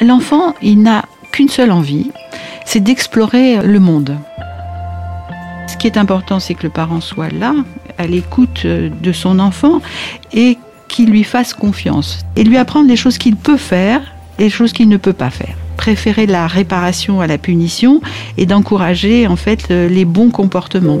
L'enfant, il n'a qu'une seule envie, c'est d'explorer le monde. Ce qui est important, c'est que le parent soit là, à l'écoute de son enfant et qu'il lui fasse confiance. Et lui apprendre les choses qu'il peut faire et les choses qu'il ne peut pas faire. Préférer la réparation à la punition et d'encourager en fait les bons comportements.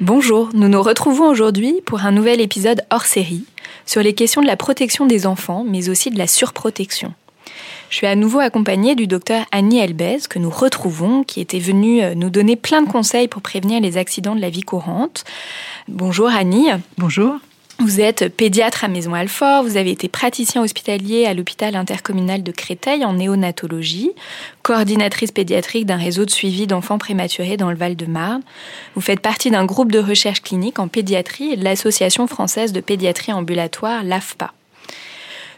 Bonjour, nous nous retrouvons aujourd'hui pour un nouvel épisode hors série sur les questions de la protection des enfants, mais aussi de la surprotection. Je suis à nouveau accompagnée du docteur Annie Elbez, que nous retrouvons, qui était venue euh, nous donner plein de conseils pour prévenir les accidents de la vie courante. Bonjour Annie. Bonjour. Vous êtes pédiatre à Maison Alfort, vous avez été praticien hospitalier à l'hôpital intercommunal de Créteil en néonatologie, coordinatrice pédiatrique d'un réseau de suivi d'enfants prématurés dans le Val-de-Marne. Vous faites partie d'un groupe de recherche clinique en pédiatrie et de l'Association française de pédiatrie ambulatoire, l'AFPA.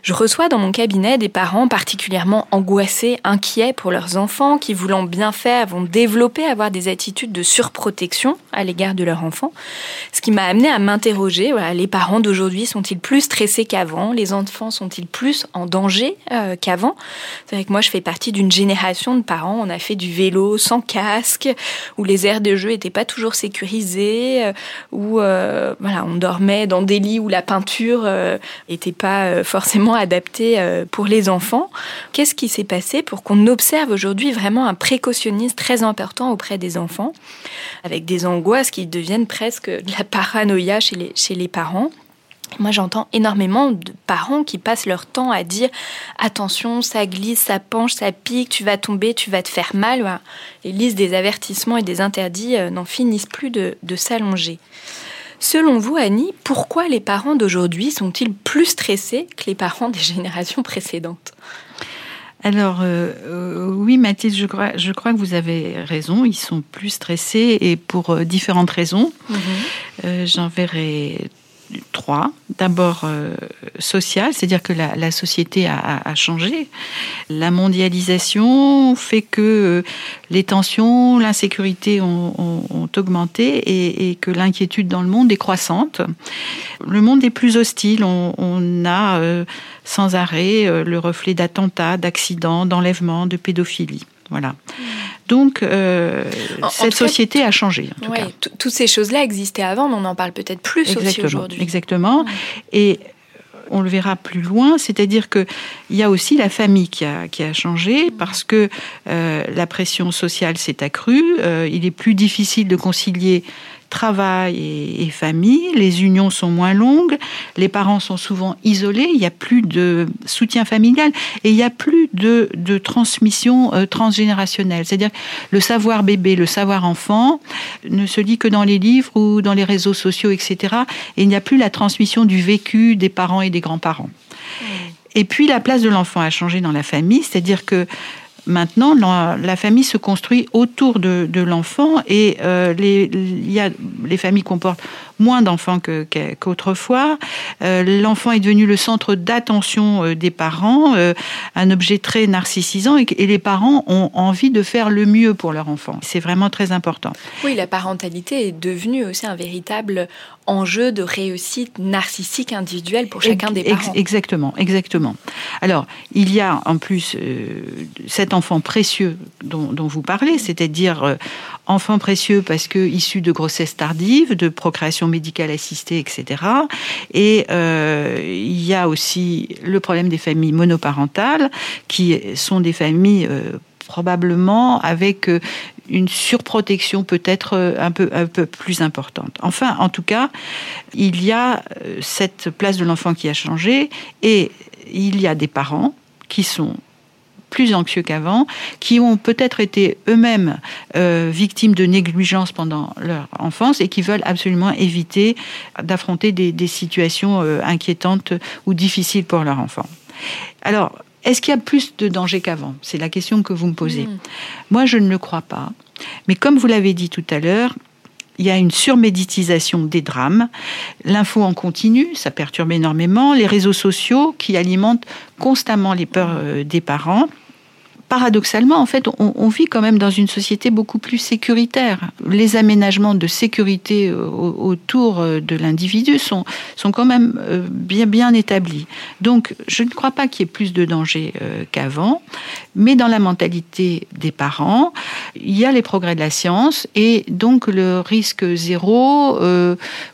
Je reçois dans mon cabinet des parents particulièrement angoissés, inquiets pour leurs enfants, qui, voulant bien faire, vont développer, avoir des attitudes de surprotection à l'égard de leur enfant. Ce qui m'a amené à m'interroger, voilà, les parents d'aujourd'hui sont-ils plus stressés qu'avant? Les enfants sont-ils plus en danger euh, qu'avant? C'est vrai que moi, je fais partie d'une génération de parents, on a fait du vélo sans casque, où les aires de jeu n'étaient pas toujours sécurisées, euh, où euh, voilà, on dormait dans des lits où la peinture n'était pas euh, forcément adapté euh, pour les enfants. Qu'est-ce qui s'est passé pour qu'on observe aujourd'hui vraiment un précautionnisme très important auprès des enfants, avec des angoisses qui deviennent presque de la paranoïa chez les, chez les parents? Moi, j'entends énormément de parents qui passent leur temps à dire attention, ça glisse, ça penche, ça pique, tu vas tomber, tu vas te faire mal. Les listes des avertissements et des interdits euh, n'en finissent plus de s'allonger. Selon vous, Annie, pourquoi les parents d'aujourd'hui sont-ils plus stressés que les parents des générations précédentes? Alors, euh, euh, oui, Mathilde, je crois, je crois que vous avez raison. Ils sont plus stressés et pour euh, différentes raisons. Euh, J'en verrai trois. D'abord, euh, social, c'est-à-dire que la, la société a, changé. La mondialisation fait que euh, les tensions, l'insécurité ont, ont- ont augmenté et, que l'inquiétude dans le monde est croissante. Le monde est plus hostile. On, a euh, sans arrêt le reflet d'attentats, d'accidents, d'enlèvements, de pédophilie. Voilà. Donc, euh, En- en cette cas, société a changé, en tout Ouais, cas. t- Toutes ces choses-là existaient avant, mais on en parle peut-être plus aussi aujourd'hui. Exactement. Et on le verra plus loin, c'est-à-dire que il y a aussi la famille qui a, qui a changé parce que euh, la pression sociale s'est accrue. euh, il est plus difficile de concilier travail et, et famille. Les unions sont moins longues. Les parents sont souvent isolés. Il n'y a plus de soutien familial et il n'y a plus de, de transmission euh, transgénérationnelle. C'est-à-dire le savoir bébé, le savoir enfant ne se lit que dans les livres ou dans les réseaux sociaux, etc. Et il n'y a plus la transmission du vécu des parents et des grands-parents. Et puis la place de l'enfant a changé dans la famille, c'est-à-dire que Maintenant, la, famille se construit autour de, l'enfant et euh, les, familles comportent moins d'enfants qu'autrefois. Euh, l'enfant est devenu le centre d'attention euh, des parents, un objet très narcissisant et, et, les parents ont envie de faire le mieux pour leur enfant. C'est vraiment très important. Oui, la parentalité est devenue aussi un véritable enjeu de réussite narcissique individuelle pour chacun des parents. Exactement, exactement. Alors, il y a en plus cet enfant précieux dont, vous parlez, c'est-à-dire euh, enfant précieux parce que issu de grossesse tardive, de procréation médicale assistée, etc. Et euh, il y a aussi le problème des familles monoparentales, qui sont des familles euh, probablement avec une surprotection peut-être un peu, un peu plus importante. Enfin, en tout cas, il y a cette place de l'enfant qui a changé et il y a des parents qui sont plus anxieux qu'avant, qui ont peut-être été eux-mêmes euh, victimes de négligence pendant leur enfance et qui veulent absolument éviter d'affronter des, situations euh, inquiétantes ou difficiles pour leur enfant. Alors, est-ce qu'il y a plus de danger qu'avant? C'est la question que vous me posez. Hmm. Moi, je ne le crois pas. Mais comme vous l'avez dit tout à l'heure, il y a une surméditisation des drames. L'info en continu, ça perturbe énormément. Les réseaux sociaux qui alimentent constamment les peurs euh, des parents paradoxalement, en fait, on, vit quand même dans une société beaucoup plus sécuritaire. Les aménagements de sécurité euh, autour euh, de l'individu sont, sont quand même euh, bien, bien établis. Donc, je ne crois pas qu'il y ait plus de danger qu'avant, mais dans la mentalité des parents, il y a les progrès de la science et donc le risque zéro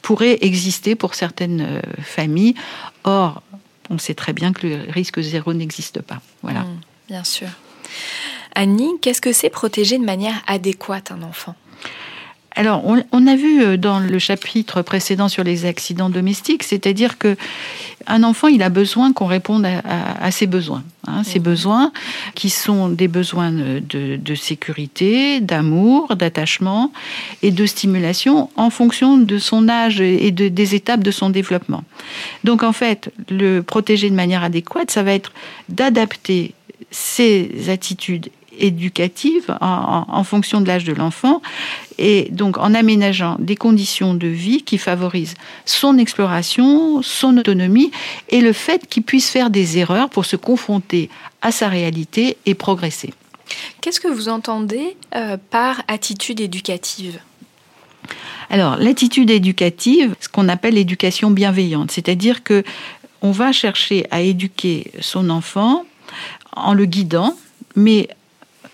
pourrait exister pour certaines familles. Or, on sait très bien que le risque zéro n'existe pas. Voilà. Mmh, bien sûr. Annie, qu'est-ce que c'est protéger de manière adéquate un enfant? Alors, on, a vu euh, dans le chapitre précédent sur les accidents domestiques, c'est-à-dire que un enfant, il a besoin qu'on réponde à, ses besoins, hein, ses mmh. besoins qui sont des besoins de, sécurité, d'amour, d'attachement et de stimulation en fonction de son âge et des étapes de son développement. Donc, en fait, le protéger de manière adéquate, ça va être d'adapter ses attitudes éducatives en, fonction de l'âge de l'enfant et donc en aménageant des conditions de vie qui favorisent son exploration, son autonomie et le fait qu'il puisse faire des erreurs pour se confronter à sa réalité et progresser. Qu'est-ce que vous entendez euh, par attitude éducative? Alors, l'attitude éducative, ce qu'on appelle l'éducation bienveillante, c'est-à-dire que on va chercher à éduquer son enfant en le guidant, mais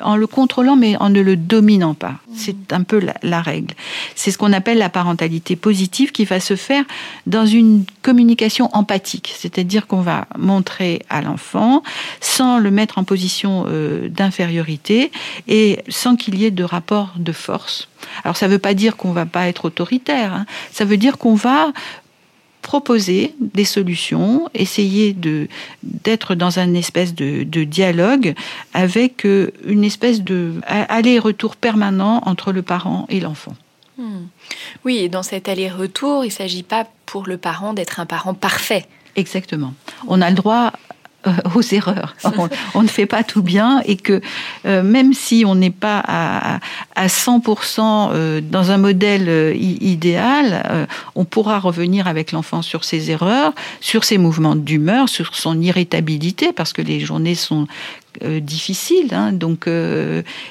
en le contrôlant, mais en ne le dominant pas. C'est un peu la, règle. C'est ce qu'on appelle la parentalité positive qui va se faire dans une communication empathique, c'est-à-dire qu'on va montrer à l'enfant sans le mettre en position euh, d'infériorité et sans qu'il y ait de rapport de force. Alors ça ne veut pas dire qu'on va pas être autoritaire, hein. ça veut dire qu'on va proposer des solutions, essayer de d'être dans un espèce de, dialogue avec euh, une espèce de aller-retour permanent entre le parent et l'enfant. Hmm. Oui, et dans cet aller-retour, il ne s'agit pas pour le parent d'être un parent parfait. Exactement. On a le droit aux erreurs. On, ne fait pas tout bien et que euh, même si on n'est pas à, à 100% euh, dans un modèle idéal, on pourra revenir avec l'enfant sur ses erreurs, sur ses mouvements d'humeur, sur son irritabilité, parce que les journées sont difficiles. Hein, donc,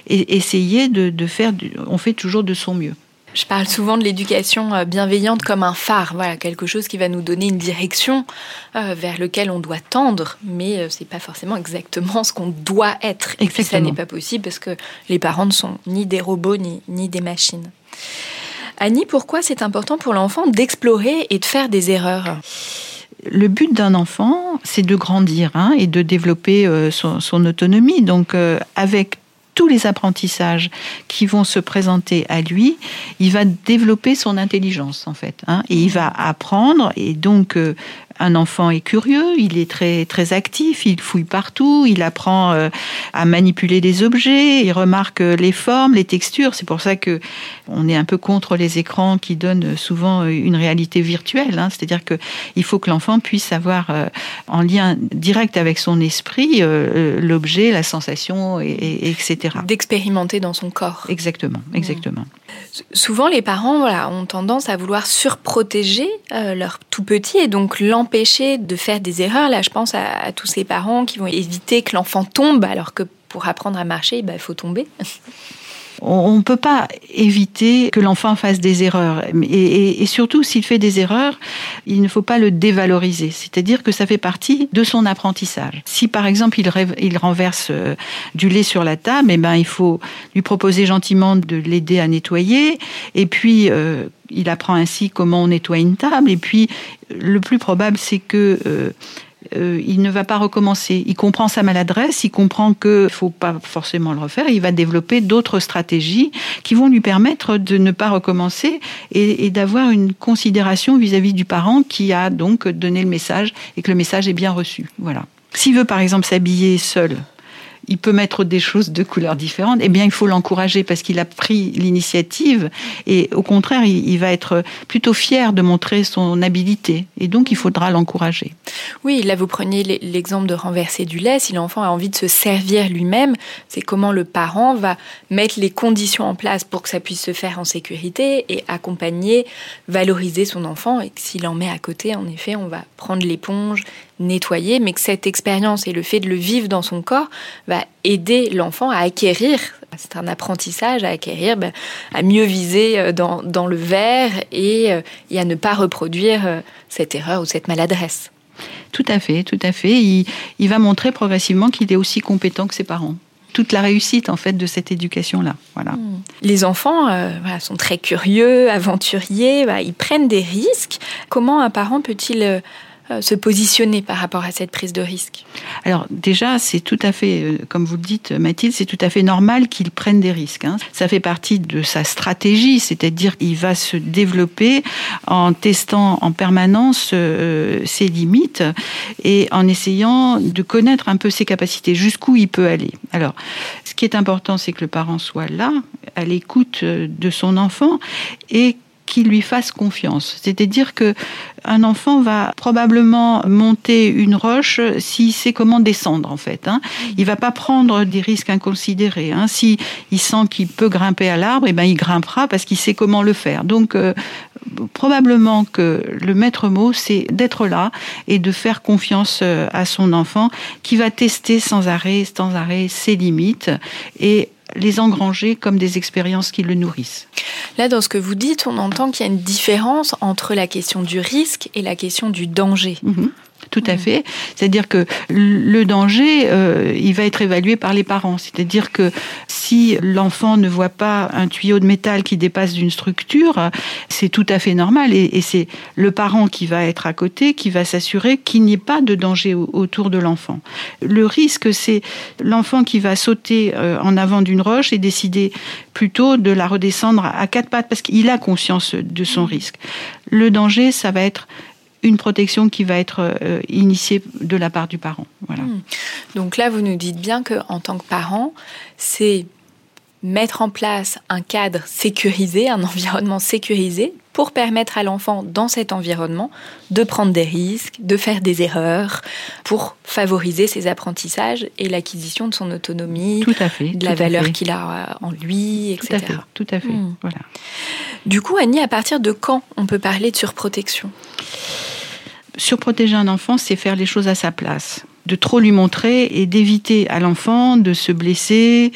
essayer de, de faire, on fait toujours de son mieux. Je parle souvent de l'éducation euh, bienveillante comme un phare, voilà, quelque chose qui va nous donner une direction euh, vers lequel on doit tendre, mais euh, c'est pas forcément exactement ce qu'on doit être. Et ça n'est pas possible parce que les parents ne sont ni des robots ni, ni des machines. Annie, pourquoi c'est important pour l'enfant d'explorer et de faire des erreurs? Le but d'un enfant, c'est de grandir hein, et de développer son, son, autonomie. Donc, avec tous les apprentissages qui vont se présenter à lui, il va développer son intelligence en fait, hein, et il va apprendre et donc euh, un enfant est curieux, il est très très actif, il fouille partout, il apprend euh, à manipuler des objets, il remarque les formes, les textures. C'est pour ça que on est un peu contre les écrans qui donnent souvent une réalité virtuelle. Hein. C'est-à-dire que il faut que l'enfant puisse avoir euh, en lien direct avec son esprit euh, l'objet, la sensation, et, etc. D'expérimenter dans son corps. Exactement, exactement. Souvent, les parents ont tendance à vouloir surprotéger leur tout petit et donc l'empêcher de faire des erreurs. Là, je pense à, tous ces parents qui vont éviter que l'enfant tombe, alors que pour apprendre à marcher, bah, il faut tomber. on ne peut pas éviter que l'enfant fasse des erreurs. Et, surtout, s'il fait des erreurs, il ne faut pas le dévaloriser. C'est-à-dire que ça fait partie de son apprentissage. Si par exemple il, renverse euh, du lait sur la table, eh ben, il faut lui proposer gentiment de l'aider à nettoyer. Et puis, euh, il apprend ainsi comment on nettoie une table. Et puis, le plus probable, c'est que... Euh, euh, il ne va pas recommencer. Il comprend sa maladresse, il comprend qu'il ne faut pas forcément le refaire. Il va développer d'autres stratégies qui vont lui permettre de ne pas recommencer et, d'avoir une considération vis-à-vis du parent qui a donc donné le message et que le message est bien reçu. Voilà. S'il veut par exemple s'habiller seul, il peut mettre des choses de couleurs différentes, eh bien, il faut l'encourager parce qu'il a pris l'initiative et au contraire, il, va être plutôt fier de montrer son habilité et donc il faudra l'encourager. Oui, là, vous preniez l'exemple de renverser du lait. Si l'enfant a envie de se servir lui-même, c'est comment le parent va mettre les conditions en place pour que ça puisse se faire en sécurité et accompagner, valoriser son enfant et que s'il en met à côté, en effet, on va prendre l'éponge nettoyer, mais que cette expérience et le fait de le vivre dans son corps va aider l'enfant à acquérir, c'est un apprentissage à acquérir, ben, à mieux viser euh, dans, le verre euh, et, à ne pas reproduire euh, cette erreur ou cette maladresse. Tout à fait, tout à fait. Il, va montrer progressivement qu'il est aussi compétent que ses parents toute la réussite en fait de cette éducation-là. Voilà. Hmm. Les enfants sont très curieux, aventuriers, ils prennent des risques. Comment un parent peut-il se positionner par rapport à cette prise de risque Alors déjà, c'est tout à fait, euh, comme vous le dites Mathilde, c'est tout à fait normal qu'il prenne des risques. Hein. Ça fait partie de sa stratégie, c'est-à-dire qu'il va se développer en testant en permanence euh, ses limites et en essayant de connaître un peu ses capacités, jusqu'où il peut aller. Alors, ce qui est important, c'est que le parent soit là, à l'écoute de son enfant et qu'il lui fasse confiance. C'est-à-dire que un enfant va probablement monter une roche s'il sait comment descendre en fait. Hein. Il va pas prendre des risques inconsidérés. Hein. Si il sent qu'il peut grimper à l'arbre, et eh ben il grimpera parce qu'il sait comment le faire. Donc euh, probablement que le maître mot c'est d'être là et de faire confiance euh, à son enfant qui va tester sans arrêt, sans arrêt ses limites et les engranger comme des expériences qui le nourrissent. Là, dans ce que vous dites, on entend qu'il y a une différence entre la question du risque et la question du danger. Mhm. Tout à fait. C'est-à-dire que le danger, euh, il va être évalué par les parents. C'est-à-dire que si l'enfant ne voit pas un tuyau de métal qui dépasse d'une structure, c'est tout à fait normal. Et, c'est le parent qui va être à côté, qui va s'assurer qu'il n'y ait pas de danger autour de l'enfant. Le risque, c'est l'enfant qui va sauter euh, en avant d'une roche et décider plutôt de la redescendre à quatre pattes parce qu'il a conscience de son risque. Le danger, ça va être une protection qui va être euh, initiée de la part du parent. Voilà. Hmm. Donc là, vous nous dites bien que en tant que parent, c'est mettre en place un cadre sécurisé, un environnement sécurisé pour permettre à l'enfant dans cet environnement de prendre des risques, de faire des erreurs, pour favoriser ses apprentissages et l'acquisition de son autonomie, tout à fait, de la valeur qu'il a en lui, etc. Tout à fait. Tout à fait. Hmm. Voilà. Du coup, Annie, à partir de quand on peut parler de surprotection? Surprotéger un enfant, c'est faire les choses à sa place de trop lui montrer et d'éviter à l'enfant de se blesser,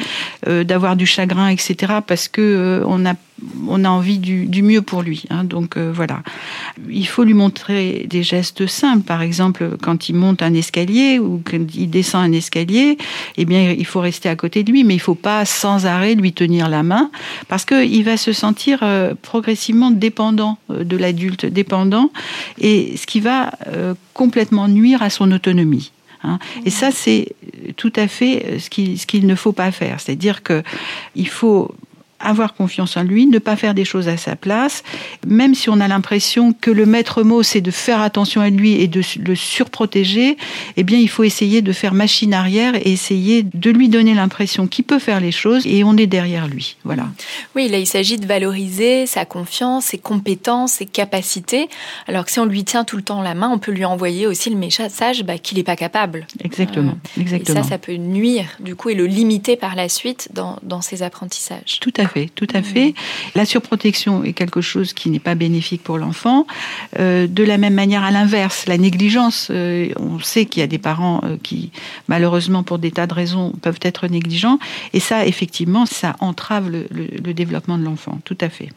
euh, d'avoir du chagrin, etc. Parce que euh, on a on a envie du, mieux pour lui. Hein. donc euh, voilà, il faut lui montrer des gestes simples. Par exemple, quand il monte un escalier ou quand il descend un escalier, eh bien il faut rester à côté de lui, mais il faut pas sans arrêt lui tenir la main parce que il va se sentir euh, progressivement dépendant euh, de l'adulte, dépendant, et ce qui va complètement nuire à son autonomie. Hein. Et ça, c'est tout à fait ce qu'il ce qu'il ne faut pas faire. C'est-à-dire que il faut avoir confiance en lui, ne pas faire des choses à sa place, même si on a l'impression que le maître mot c'est de faire attention à lui et de le surprotéger, eh bien il faut essayer de faire machine arrière et essayer de lui donner l'impression qu'il peut faire les choses et on est derrière lui. Voilà. Oui, là il s'agit de valoriser sa confiance, ses compétences, ses capacités, alors que si on lui tient tout le temps la main, on peut lui envoyer aussi le message bah, qu'il n'est pas capable. Exactement, exactement. Et ça, ça peut nuire du coup et le limiter par la suite dans, dans ses apprentissages. Tout à fait, tout à fait. La surprotection est quelque chose qui n'est pas bénéfique pour l'enfant. Euh, de la même manière, à l'inverse, la négligence, euh, on sait qu'il y a des parents euh, qui, malheureusement, pour des tas de raisons, peuvent être négligents. Et ça, effectivement, ça entrave le, le développement de l'enfant. Tout à fait.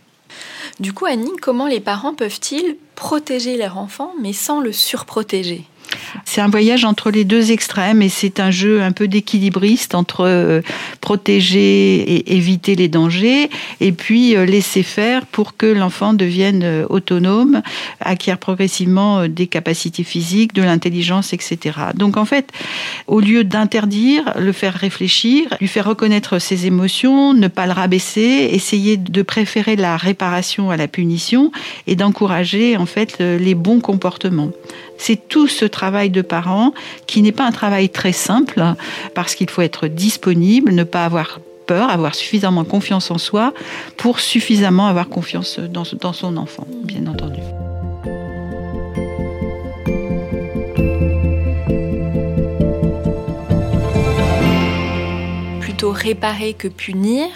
Du coup, Annie, comment les parents peuvent-ils protéger leur enfant, mais sans le surprotéger? C'est un voyage entre les deux extrêmes et c'est un jeu un peu d'équilibriste entre euh, protéger et éviter les dangers et puis euh, laisser faire pour que l'enfant devienne euh, autonome, acquiert progressivement des capacités physiques, de l'intelligence, etc. Donc en fait, au lieu d'interdire, le faire réfléchir, lui faire reconnaître ses émotions, ne pas le rabaisser, essayer de préférer la réparation à la punition et d'encourager en fait les bons comportements. C'est tout ce travail de parents qui n'est pas un travail très simple parce qu'il faut être disponible, ne pas avoir peur, avoir suffisamment confiance en soi pour suffisamment avoir confiance dans son enfant, bien entendu. Réparer que punir.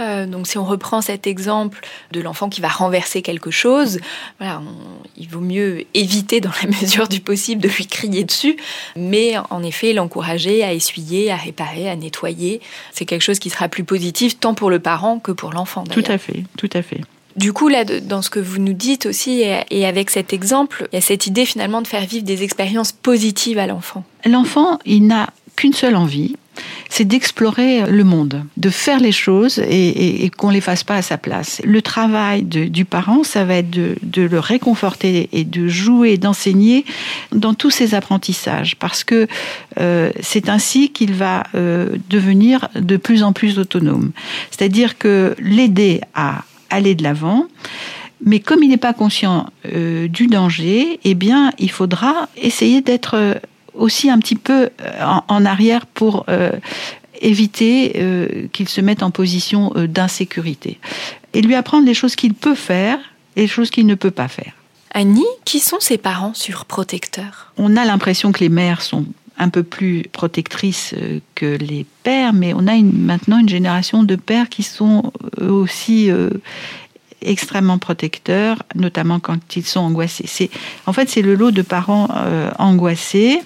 Euh, donc si on reprend cet exemple de l'enfant qui va renverser quelque chose, voilà, il vaut mieux éviter dans la mesure du possible de lui crier dessus, mais en effet l'encourager à essuyer, à réparer, à nettoyer. C'est quelque chose qui sera plus positif tant pour le parent que pour l'enfant. Tout à fait, tout à fait. Du coup, là, dans ce que vous nous dites aussi, et avec cet exemple, il y a cette idée finalement de faire vivre des expériences positives à l'enfant. L'enfant, il n'a qu'une seule envie, c'est d'explorer le monde, de faire les choses et, qu'on ne les fasse pas à sa place. Le travail du parent, ça va être de, le réconforter et de jouer, d'enseigner dans tous ses apprentissages, parce que euh, c'est ainsi qu'il va euh, devenir de plus en plus autonome. C'est-à-dire que l'aider à aller de l'avant, mais comme il n'est pas conscient euh, du danger, eh bien, il faudra essayer d'être aussi un petit peu euh, en, arrière pour euh, éviter euh, qu'il se mette en position d'insécurité. Et lui apprendre les choses qu'il peut faire et les choses qu'il ne peut pas faire. Annie, qui sont ses parents surprotecteurs? On a l'impression que les mères sont un peu plus protectrices que les pères, mais on a maintenant une génération de pères qui sont aussi extrêmement protecteurs, notamment quand ils sont angoissés. C'est, en fait, c'est le lot de parents euh, angoissés,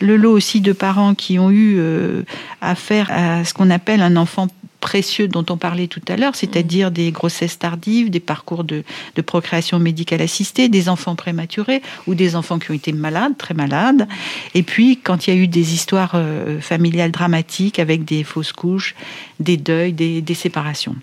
le lot aussi de parents qui ont eu euh, affaire à ce qu'on appelle un enfant précieux dont on parlait tout à l'heure, c'est-à-dire des grossesses tardives, des parcours de, procréation médicale assistée, des enfants prématurés ou des enfants qui ont été malades, très malades. Et puis, quand il y a eu des histoires euh, familiales dramatiques avec des fausses couches, des deuils, des, séparations.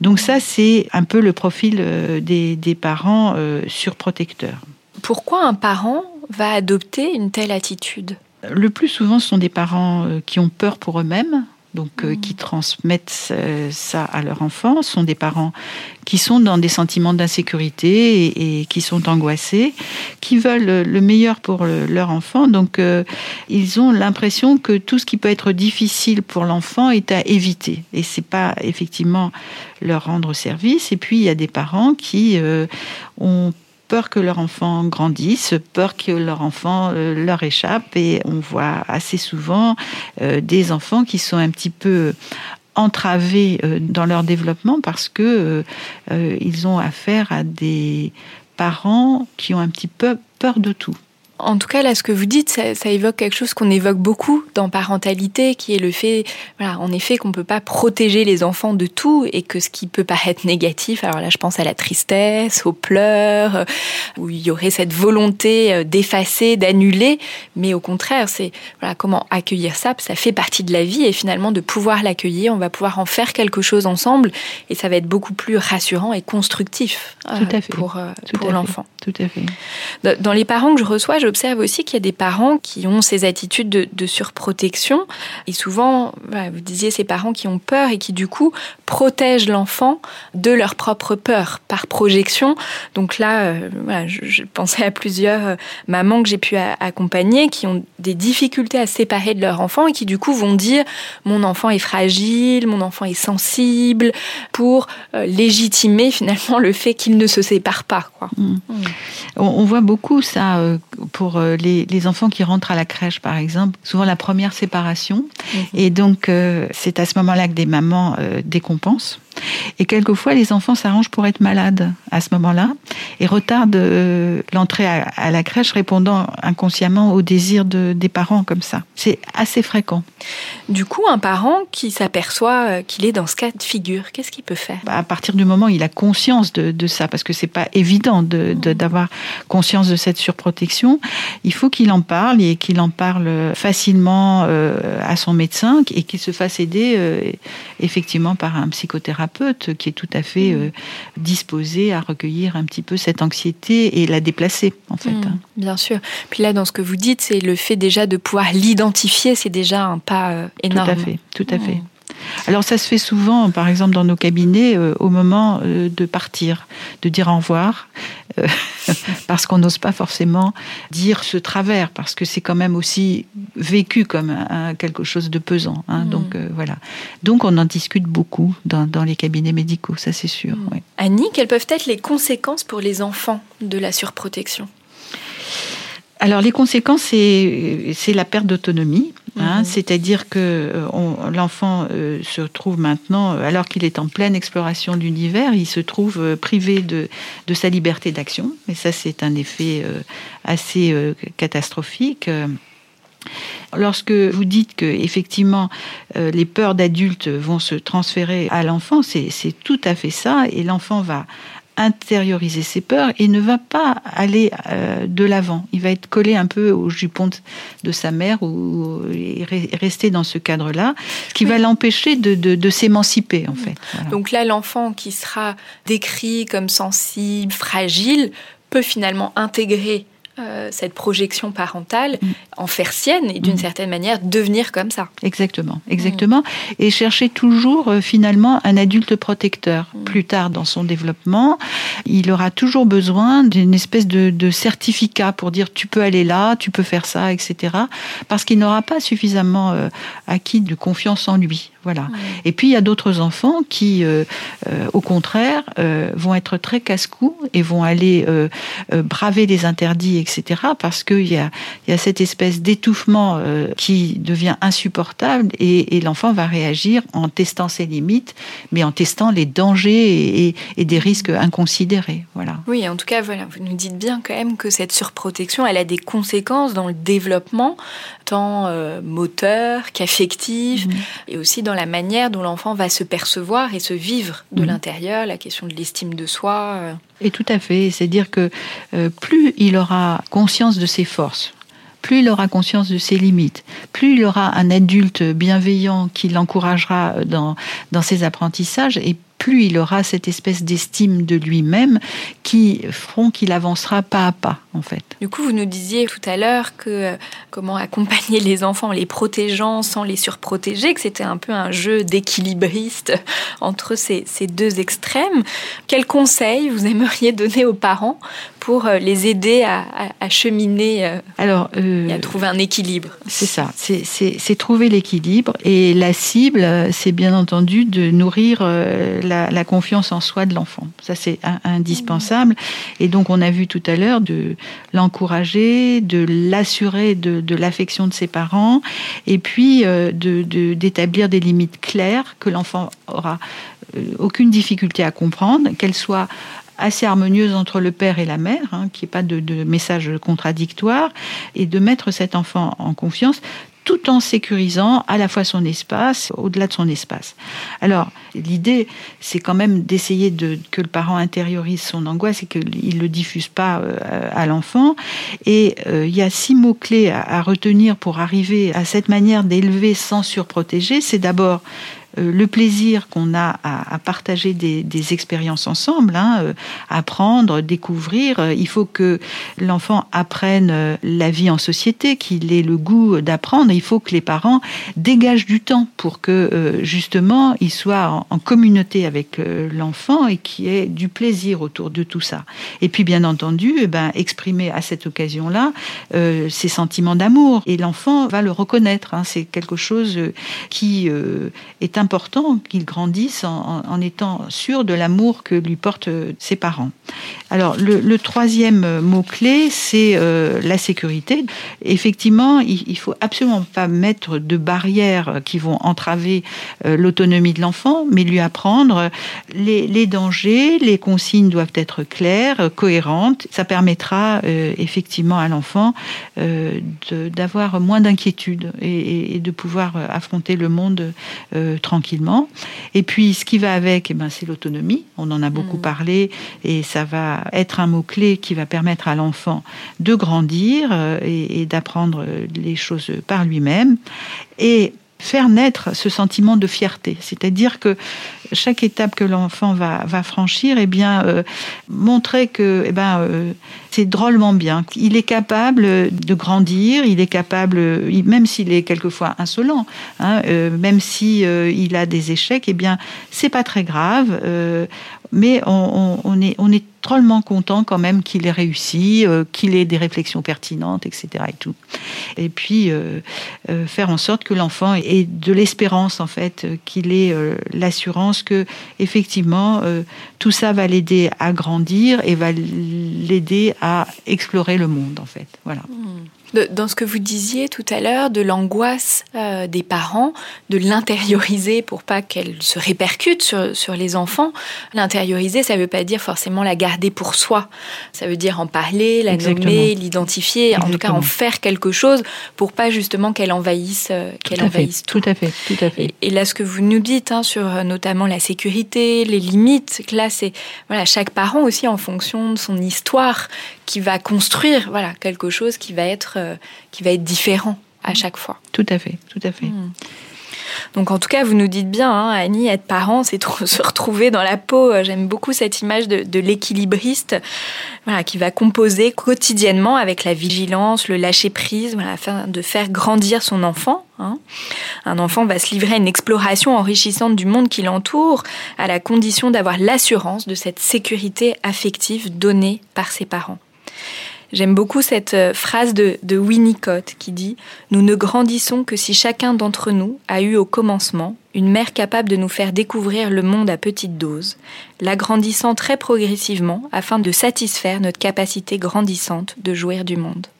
Donc ça, c'est un peu le profil euh, des, parents euh, surprotecteurs. Pourquoi un parent va adopter une telle attitude? Le plus souvent, ce sont des parents qui ont peur pour eux-mêmes, donc euh, qui leur ça à leur enfant, sont des parents qui sont dans des sentiments d'insécurité et, qui sont angoissés, qui veulent le meilleur pour leur enfant. Donc euh, ils ont l'impression que tout ce qui peut être difficile pour l'enfant est à éviter et c'est pas effectivement leur rendre service. Et puis il y a des parents qui euh, ont peur que leur enfant grandisse, peur que leur enfant euh, leur échappe. Et on voit assez souvent euh, des enfants qui sont un petit peu entravés euh, dans leur développement parce que ils ont affaire à des parents qui ont un petit peu peur de tout. En tout cas, là, ce que vous dites, ça, évoque quelque chose qu'on évoque beaucoup dans parentalité, qui est le fait, voilà, en effet, qu'on ne peut pas protéger les enfants de tout et que ce qui peut paraître négatif, alors là, je pense à la tristesse, aux pleurs, euh, où il y aurait cette volonté euh, d'effacer, d'annuler, mais au contraire, c'est voilà, comment accueillir ça, ça fait partie de la vie et finalement de pouvoir l'accueillir, on va pouvoir en faire quelque chose ensemble et ça va être beaucoup plus rassurant et constructif euh, pour, pour l'enfant. Tout à fait. Dans les parents que je reçois, j'observe aussi qu'il y a des parents qui ont ces attitudes de, surprotection. Et souvent, vous disiez ces parents qui ont peur et qui du coup protègent l'enfant de leur propre peur par projection. Donc là, euh, je, pensais à plusieurs euh, mamans que j'ai pu accompagner qui ont des difficultés à se séparer de leur enfant et qui du coup vont dire mon enfant est fragile, mon enfant est sensible, pour euh, légitimer finalement le fait qu'il ne se sépare pas. Quoi. Mm. Mm. On, voit beaucoup ça pour les, enfants qui rentrent à la crèche, par exemple. Souvent la première séparation. Et donc, c'est à ce moment-là que des mamans décompensent et quelquefois, les enfants s'arrangent pour être malades à ce moment-là et retardent euh, l'entrée à, la crèche, répondant inconsciemment aux désirs de, des parents comme ça. C'est assez fréquent. Du coup, un parent qui s'aperçoit euh, qu'il est dans ce cas de figure, qu'est-ce qu'il peut faire? Bah, À partir du moment où il a conscience de, ça, parce que c'est pas évident d'avoir conscience de cette surprotection, il faut qu'il en parle et qu'il en parle facilement euh, à son médecin et qu'il se fasse aider effectivement par un psychothérapeute qui est tout à fait mm. euh, disposé à recueillir un petit peu cette anxiété et la déplacer, en fait. Mm, hein. Bien sûr. Puis là, dans ce que vous dites, c'est le fait déjà de pouvoir l'identifier, c'est déjà un pas énorme. Euh, tout à fait, tout à fait. Mm. Alors ça se fait souvent, par exemple dans nos cabinets, euh, au moment de partir, de dire au revoir, parce qu'on n'ose pas forcément dire ce travers, parce que c'est quand même aussi vécu comme quelque chose de pesant. Hein. Mm. Donc euh, voilà. Donc on en discute beaucoup dans, les cabinets médicaux, ça c'est sûr. Mm. Annie, quelles peuvent être les conséquences pour les enfants de la surprotection? Alors les conséquences, c'est la perte d'autonomie, hein. mm-hmm. c'est-à-dire que euh, l'enfant euh, se trouve maintenant, alors qu'il est en pleine exploration de l'univers, il se trouve privé de, de sa liberté d'action, et ça c'est un effet assez catastrophique. Lorsque vous dites que effectivement euh, les peurs d'adultes vont se transférer à l'enfant, c'est tout à fait ça, et l'enfant va intérioriser ses peurs et ne va pas aller euh, de l'avant. Il va être collé un peu au jupon de, sa mère ou rester dans ce cadre-là, ce qui va l'empêcher de, s'émanciper en fait. Donc là, l'enfant qui sera décrit comme sensible, fragile, peut finalement intégrer euh, cette projection parentale, mm. en faire sienne et d'une mm. certaine manière devenir comme ça. Exactement, exactement. Et chercher toujours euh, finalement un adulte protecteur. Mm. Plus tard dans son développement, il aura toujours besoin d'une espèce de, certificat pour dire tu peux aller là, tu peux faire ça, etc. Parce qu'il n'aura pas suffisamment euh, acquis de confiance en lui. Voilà. Et puis il y a d'autres enfants qui, au contraire, vont être très casse-cou et vont aller braver les interdits, etc. Parce qu'il y a, y a cette espèce d'étouffement euh, qui devient insupportable et, l'enfant va réagir en testant ses limites, mais en testant les dangers et, des risques inconsidérés. Voilà. Oui, en tout cas, voilà, vous nous dites bien quand même que cette surprotection, elle a des conséquences dans le développement, tant euh, moteur qu'affectif, mhm. et aussi dans la manière dont l'enfant va se percevoir et se vivre de mhm. l'intérieur, la question de l'estime de soi. Euh. Et tout à fait. C'est-à-dire que euh, plus il aura conscience de ses forces, plus il aura conscience de ses limites, plus il aura un adulte bienveillant qui l'encouragera dans, dans ses apprentissages, et plus il aura cette espèce d'estime de lui-même qui feront qu'il avancera pas à pas, en fait. Du coup, vous nous disiez tout à l'heure que euh, comment accompagner les enfants en les protégeant sans les surprotéger, que c'était un peu un jeu d'équilibriste entre ces, ces, deux extrêmes. Quels conseils vous aimeriez donner aux parents pour euh, les aider à, à, cheminer euh, Alors, et à trouver un équilibre C'est ça, c'est trouver l'équilibre. Et la cible, c'est bien entendu de nourrir la, confiance en soi de l'enfant. Ça, c'est indispensable. Et donc, on a vu tout à l'heure de l'encourager, de l'assurer de, l'affection de ses parents, et puis euh, d'établir des limites claires que l'enfant aura euh, aucune difficulté à comprendre, qu'elles soient assez harmonieuses entre le père et la mère, hein, qu'il n'y ait pas de, de message contradictoire, et de mettre cet enfant en confiance tout en sécurisant à la fois son espace, au-delà de son espace. Alors, l'idée, c'est quand même d'essayer de, que le parent intériorise son angoisse et qu'il ne le diffuse pas euh, à l'enfant. Et euh, il y a six mots-clés à, retenir pour arriver à cette manière d'élever sans surprotéger. C'est d'abord le plaisir qu'on a à, partager des, expériences ensemble, hein, euh, apprendre, découvrir. Euh, il faut que l'enfant apprenne la vie en société, qu'il ait le goût d'apprendre. Il faut que les parents dégagent du temps pour que justement il soit en, communauté avec l'enfant et qu'il ait du plaisir autour de tout ça. Et puis bien entendu, eh ben, exprimer à cette occasion-là ses sentiments d'amour. Et l'enfant va le reconnaître. Hein. C'est quelque chose qui est important qu'il grandisse en, étant sûr de l'amour que lui portent euh, ses parents. Alors le, troisième mot-clé, c'est euh, la sécurité. Effectivement, il, il faut absolument pas mettre de barrières qui vont entraver euh, l'autonomie de l'enfant, mais lui apprendre les, les, dangers, les consignes doivent être claires, cohérentes. Ça permettra effectivement à l'enfant d'avoir moins d'inquiétude et, et, de pouvoir affronter le monde tranquillement. Et puis, ce qui va avec, eh ben, c'est l'autonomie. On en a beaucoup mm. parlé et ça va être un mot-clé qui va permettre à l'enfant de grandir euh, et, et d'apprendre les choses par lui-même. Et faire naître ce sentiment de fierté. C'est-à-dire que chaque étape que l'enfant va, franchir, eh bien, euh, montrer que eh ben, euh, c'est drôlement bien. Il est capable de grandir, il est capable, même s'il est quelquefois insolent, hein, euh, même si a des échecs, eh bien, c'est pas très grave. Mais on, est, on est content quand même qu'il ait réussi, qu'il ait des réflexions pertinentes, etc. Et tout. Et puis faire en sorte que l'enfant ait de l'espérance en fait, qu'il ait l'assurance que effectivement euh, tout ça va l'aider à grandir et va l'aider à explorer le monde en fait. Voilà. Dans ce que vous disiez tout à l'heure, de l'angoisse euh, des parents, de l'intérioriser pour pas qu'elle se répercute sur, sur les enfants. L'intérioriser, ça ne veut pas dire forcément la garder pour soi. Ça veut dire en parler, la nommer, l'identifier, en tout cas en faire quelque chose pour pas justement qu'elle envahisse, euh, qu'elle envahisse tout. Tout à fait, tout à fait. Et, là, ce que vous nous dites hein, sur euh, notamment la sécurité, les limites, là, c'est voilà, chaque parent aussi en fonction de son histoire qui va construire voilà quelque chose qui va être euh, qui va être différent à chaque fois. Tout à fait, tout à fait. Hmm. Donc en tout cas, vous nous dites bien, hein, Annie, être parent, c'est se retrouver dans la peau. Euh, j'aime beaucoup cette image de, l'équilibriste, voilà, qui va composer quotidiennement avec la vigilance, le lâcher prise, voilà, afin de faire grandir son enfant. Hein. Un enfant va se livrer à une exploration enrichissante du monde qui l'entoure, à la condition d'avoir l'assurance de cette sécurité affective donnée par ses parents. J'aime beaucoup cette euh, phrase de, Winnicott qui dit ⁇ Nous ne grandissons que si chacun d'entre nous a eu au commencement une mère capable de nous faire découvrir le monde à petite dose, l'agrandissant très progressivement afin de satisfaire notre capacité grandissante de jouir du monde. ⁇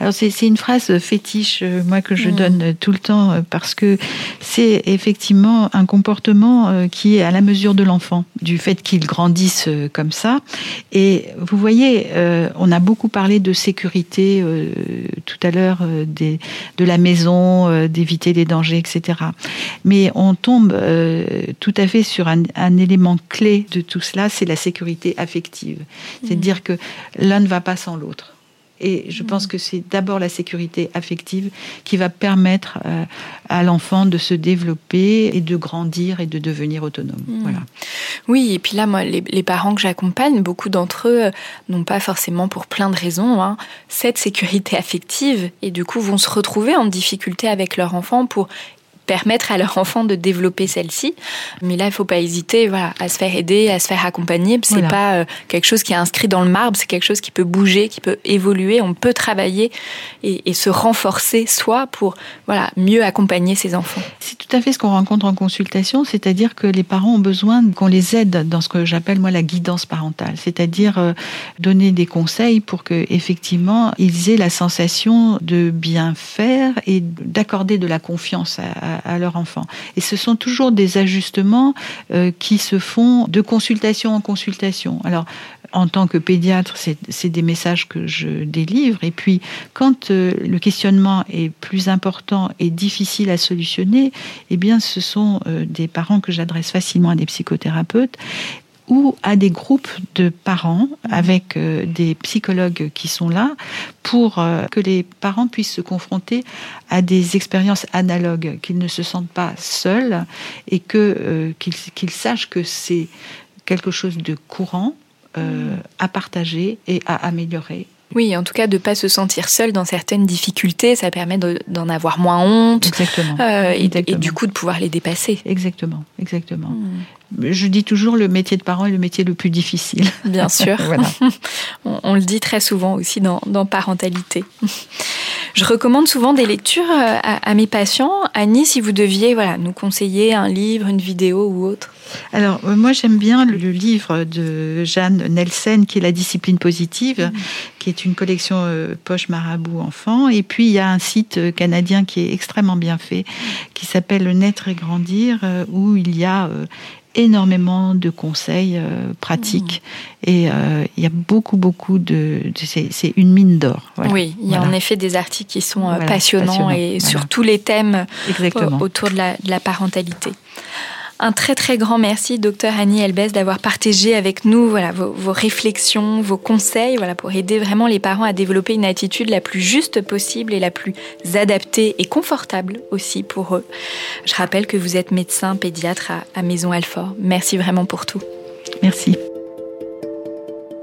alors c'est une phrase fétiche, euh, moi que je mm. donne tout le temps, euh, parce que c'est effectivement un comportement euh, qui est à la mesure de l'enfant, du fait qu'il grandisse comme ça. Et vous voyez, on a beaucoup parlé de sécurité tout à l'heure, de la maison, d'éviter les dangers, etc. Mais on tombe tout à fait sur un, un, élément clé de tout cela, c'est la sécurité affective. C'est-à-dire mm. que l'un ne va pas sans l'autre. Et je pense que c'est d'abord la sécurité affective qui va permettre euh, à l'enfant de se développer et de grandir et de devenir autonome. Hmm. Voilà. Oui, et puis là, moi, les, parents que j'accompagne, beaucoup d'entre eux euh, n'ont pas forcément pour plein de raisons hein, cette sécurité affective et du coup vont se retrouver en difficulté avec leur enfant pour permettre à leur enfant de développer celle-ci. Mais là, il faut pas hésiter voilà, à se faire aider, à se faire accompagner. C'est pas euh, quelque chose qui est inscrit dans le marbre, c'est quelque chose qui peut bouger, qui peut évoluer. On peut travailler et, et se renforcer soi pour voilà, mieux accompagner ses enfants. C'est tout à fait ce qu'on rencontre en consultation, c'est-à-dire que les parents ont besoin qu'on les aide dans ce que j'appelle moi la guidance parentale, c'est-à-dire euh, donner des conseils pour que effectivement ils aient la sensation de bien faire et d'accorder de la confiance à, à, leur enfant. Et ce sont toujours des ajustements euh, qui se font de consultation en consultation. Alors, en tant que pédiatre, c'est des messages que je délivre. Et puis, quand euh, le questionnement est plus important et difficile à solutionner, eh bien, ce sont euh, des parents que j'adresse facilement à des psychothérapeutes ou à des groupes de parents avec euh, des psychologues qui sont là pour euh, que les parents puissent se confronter à des expériences analogues, qu'ils ne se sentent pas seuls et que euh, qu'ils sachent que c'est quelque chose de courant à partager et à améliorer oui, en tout cas, de pas se sentir seul dans certaines difficultés, ça permet d'en avoir moins honte. Exactement. Euh, et, du coup, de pouvoir les dépasser. Exactement, exactement. Hmm. Je dis toujours le métier de parent est le métier le plus difficile. Bien sûr. voilà. on, le dit très souvent aussi dans, dans parentalité. Je recommande souvent des lectures euh, à, mes patients. Annie, si vous deviez voilà, nous conseiller un livre, une vidéo ou autre. Alors, euh, moi, j'aime bien le, livre de Jeanne Nelson, qui est La discipline positive, mm. qui est une collection euh, Poche Marabout Enfant. Et puis, il y a un site canadien qui est extrêmement bien fait, qui s'appelle Naître et Grandir, où il y a énormément de conseils euh, pratiques mmh. et euh, il y a beaucoup beaucoup de, c'est une mine d'or. Oui, il y a en effet des articles qui sont euh, passionnants, et sur tous les thèmes autour de la, de la parentalité. Un très très grand merci, docteur Annie Elbès, d'avoir partagé avec nous voilà, vos, réflexions, vos conseils voilà, pour aider vraiment les parents à développer une attitude la plus juste possible et la plus adaptée et confortable aussi pour eux. Je rappelle que vous êtes médecin pédiatre à Maison Alfort. Merci vraiment pour tout. Merci.